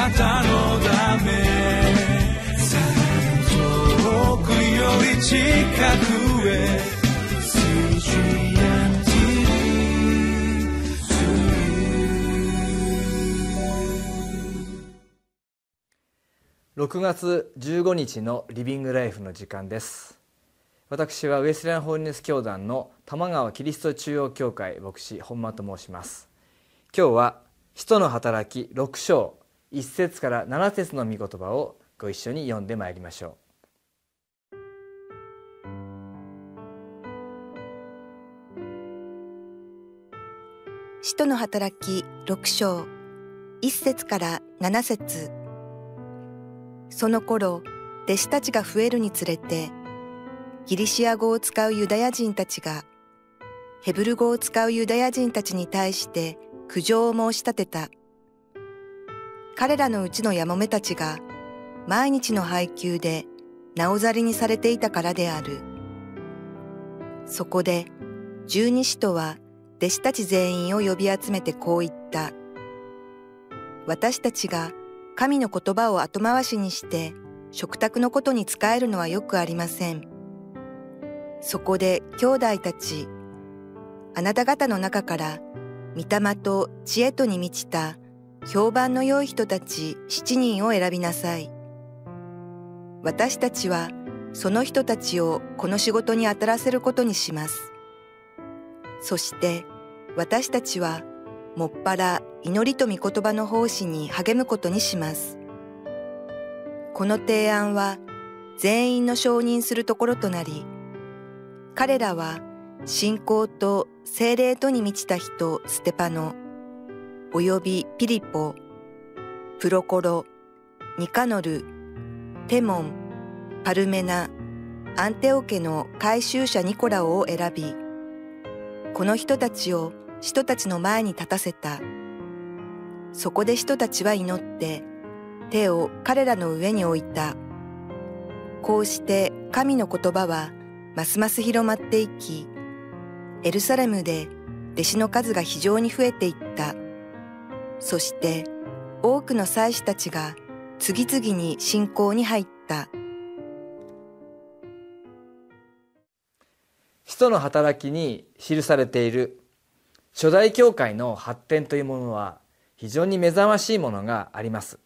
なたのため遠くより近くへ6月15日のリビングライフの時間です。私はウエスレアンホーリネス教団の玉川キリスト中央教会牧師本間と申します。今日は使徒の働き6章。1節から7節の御言葉をご一緒に読んでまいりましょう使徒の働き6章1節から7節その頃、弟子たちが増えるにつれて、ギリシア語を使うユダヤ人たちが、ヘブル語を使うユダヤ人たちに対して苦情を申し立てた。彼らのうちのヤモメたちが、毎日の配給でなおざりにされていたからである。そこで、十二使徒は弟子たち全員を呼び集めてこう言った。私たちが神の言葉を後回しにして食卓のことに使えるのはよくありません。そこで兄弟たち、あなた方の中から御霊と知恵とに満ちた評判の良い人たち七人を選びなさい。私たちはその人たちをこの仕事に当たらせることにします。そして私たちはもっぱら祈りと御言葉の奉仕に励むことにします。この提案は全員の承認するところとなり、彼らは信仰と精霊とに満ちた人ステパノ、およびピリポ、プロコロ、ニカノル、テモン、パルメナ、アンテオ家の改宗者ニコラオを選び、この人たちを人たちの前に立たせた。そこで人たちは祈って手を彼らの上に置いた。こうして神の言葉はますます広まっていき、エルサレムで弟子の数が非常に増えていった。そして多くの祭司たちが次々に信仰に入った。使徒の働きに記されている。初代教会の発展というものは非常に目覚ましいものがあります。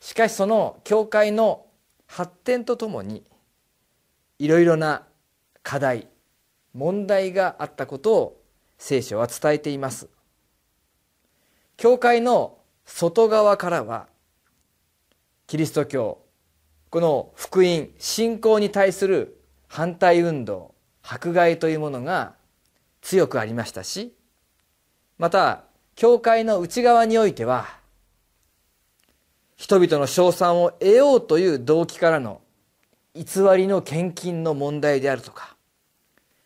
しかしその教会の発展とともにいろいろな課題問題があったことを聖書は伝えています。教会の外側からはキリスト教この福音信仰に対する反対運動迫害というものが強くありましたしまた教会の内側においては人々の称賛を得ようという動機からの偽りの献金の問題であるとか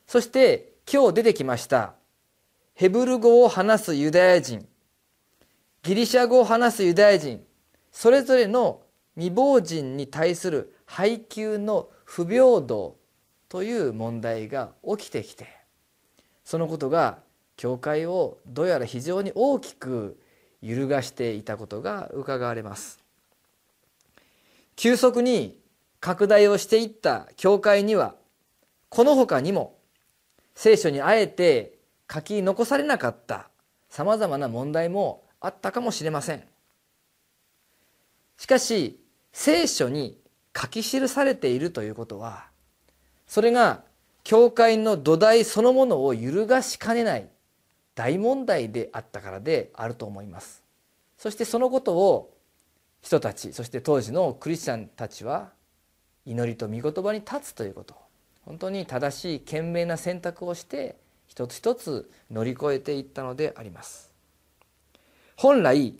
そして今日出てきましたヘブル語を話すユダヤ人ギリシャ語を話すユダヤ人それぞれの未亡人に対する配給の不平等という問題が起きてきてそのことが教会をどうやら非常に大きく揺るがしていたことが伺われます。急速に拡大をしていった教会にはこの他にも聖書にあえて書き残されなかったさまざまな問題もあったかもしれません。しかし聖書に書き記されているということはそれが教会の土台そのものを揺るがしかねない大問題であったからであると思います。そしてそのことを人たちそして当時のクリスチャンたちは祈りと御言葉に立つということ。本当に正しい賢明な選択をして一つ一つ乗り越えていったのであります。本来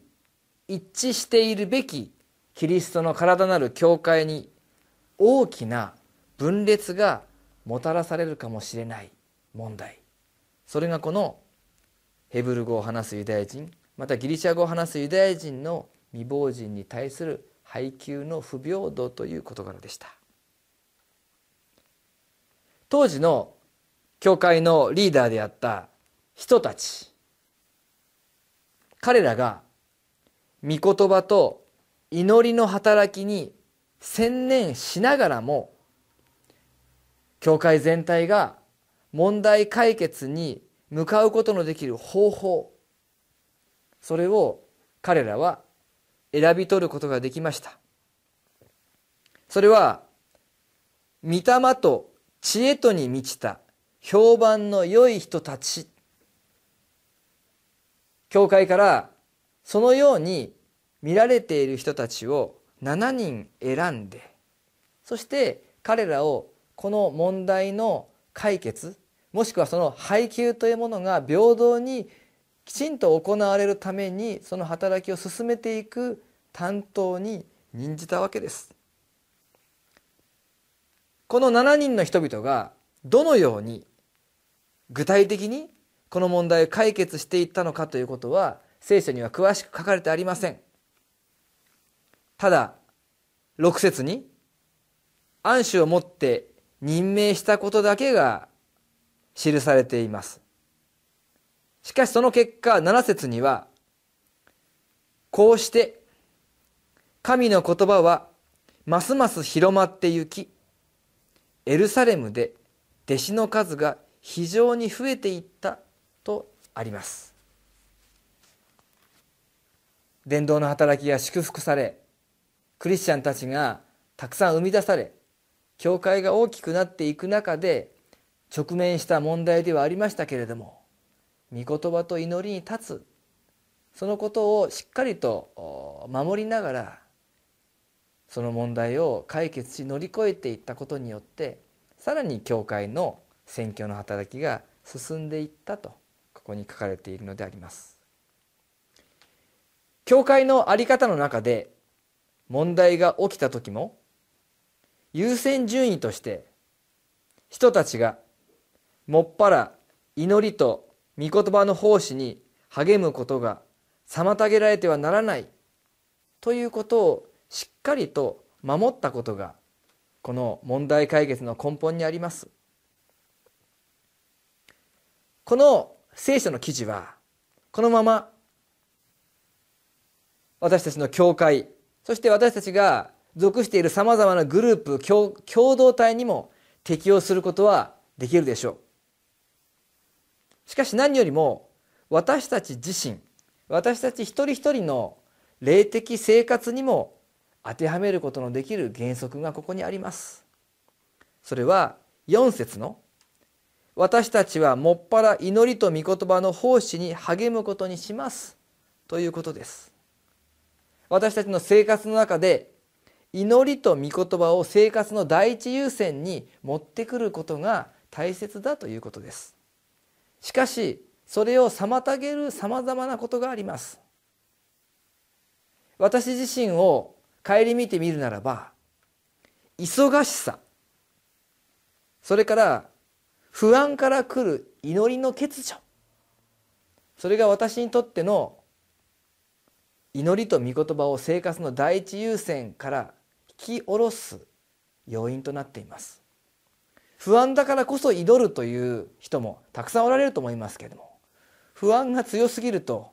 一致しているべきキリストの体なる教会に大きな分裂がもたらされるかもしれない問題。それがこのヘブル語を話すユダヤ人またギリシャ語を話すユダヤ人の未亡人に対する配給の不平等という事柄でした。当時の教会のリーダーであった人たち。彼らが御言葉と祈りの働きに専念しながらも教会全体が問題解決に向かうことのできる方法それを彼らは選び取ることができました。それは御霊と知恵とに満ちた評判の良い人たち教会からそのように見られている人たちを7人選んでそして彼らをこの問題の解決もしくはその配給というものが平等にきちんと行われるためにその働きを進めていく担当に任じたわけです。この7人の人々がどのように具体的にこの問題を解決していったのかということは聖書には詳しく書かれてありません。ただ6節に暗守をもって任命したことだけが記されています。しかしその結果7節にはこうして神の言葉はますます広まってゆきエルサレムで弟子の数が非常に増えていったあります。伝道の働きが祝福されクリスチャンたちがたくさん生み出され教会が大きくなっていく中で直面した問題ではありましたけれども御言葉と祈りに立つそのことをしっかりと守りながらその問題を解決し乗り越えていったことによってさらに教会の宣教の働きが進んでいったと。ここに書かれているのであります。教会の在り方の中で問題が起きた時も優先順位として人たちがもっぱら祈りと御言葉の奉仕に励むことが妨げられてはならないということをしっかりと守ったことがこの問題解決の根本にありますこの聖書の記事はこのまま私たちの教会そして私たちが属しているさまざまなグループ共同体にも適用することはできるでしょう。しかし何よりも私たち自身私たち一人一人の霊的生活にも当てはめることのできる原則がここにあります。それは4節の「私たちはもっぱら祈りと御言葉の奉仕に励むことにします」ということです。私たちの生活の中で祈りと御言葉を生活の第一優先に持ってくることが大切だということです。しかしそれを妨げるさまざまなことがあります。私自身を顧みてみるならば忙しさ。それから不安から来る祈りの欠如。それが私にとっての祈りと御言葉を生活の第一優先から引き下ろす要因となっています。不安だからこそ祈るという人もたくさんおられると思いますけれども不安が強すぎると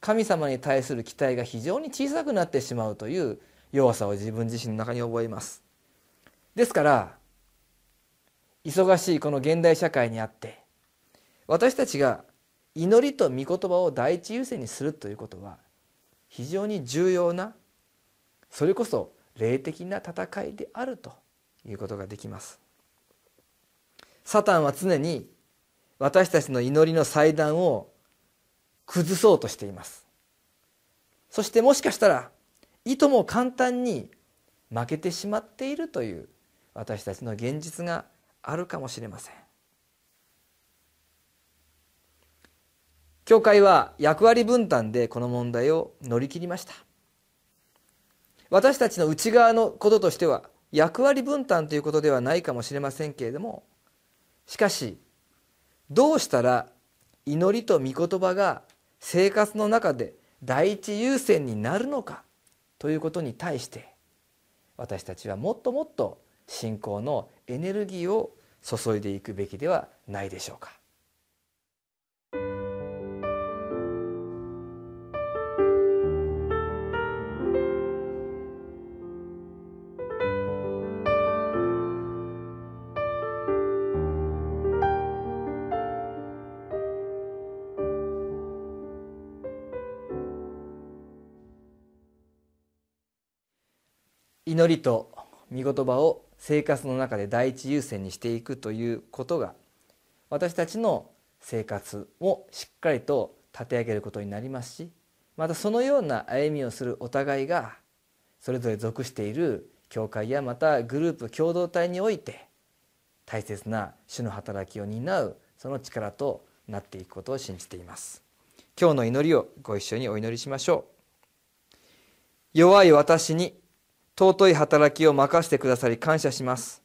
神様に対する期待が非常に小さくなってしまうという弱さを自分自身の中に覚えます。ですから忙しいこの現代社会にあって私たちが祈りと御言葉を第一優先にするということは非常に重要なそれこそ霊的な戦いであるということができます。サタンは常に私たちの祈りの祭壇を崩そうとしています。そしてもしかしたらいとも簡単に負けてしまっているという私たちの現実があるかもしれません。教会は役割分担でこの問題を乗り切りました。私たちの内側のこととしては役割分担ということではないかもしれませんけれどもしかしどうしたら祈りと御言葉が生活の中で第一優先になるのかということに対して私たちはもっともっと信仰のエネルギーを注いでいくべきではないでしょうか。祈りと御言葉を生活の中で第一優先にしていくということが私たちの生活をしっかりと立て上げることになりますしまたそのような歩みをするお互いがそれぞれ属している教会やまたグループ共同体において大切な主の働きを担うその力となっていくことを信じています。今日の祈りをご一緒にお祈りしましょう。弱い私に尊い働きを任せてくださり感謝します。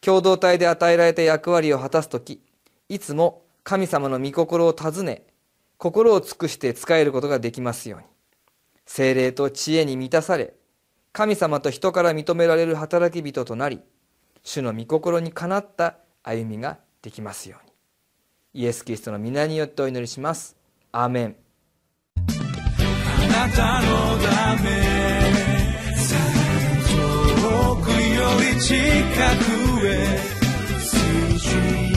共同体で与えられた役割を果たす時いつも神様の御心を尋ね心を尽くして仕えることができますように。精霊と知恵に満たされ神様と人から認められる働き人となり主の御心にかなった歩みができますように。イエス・キリストの皆によってお祈りします。アーメン。あなたのため 우리 치카구의 CG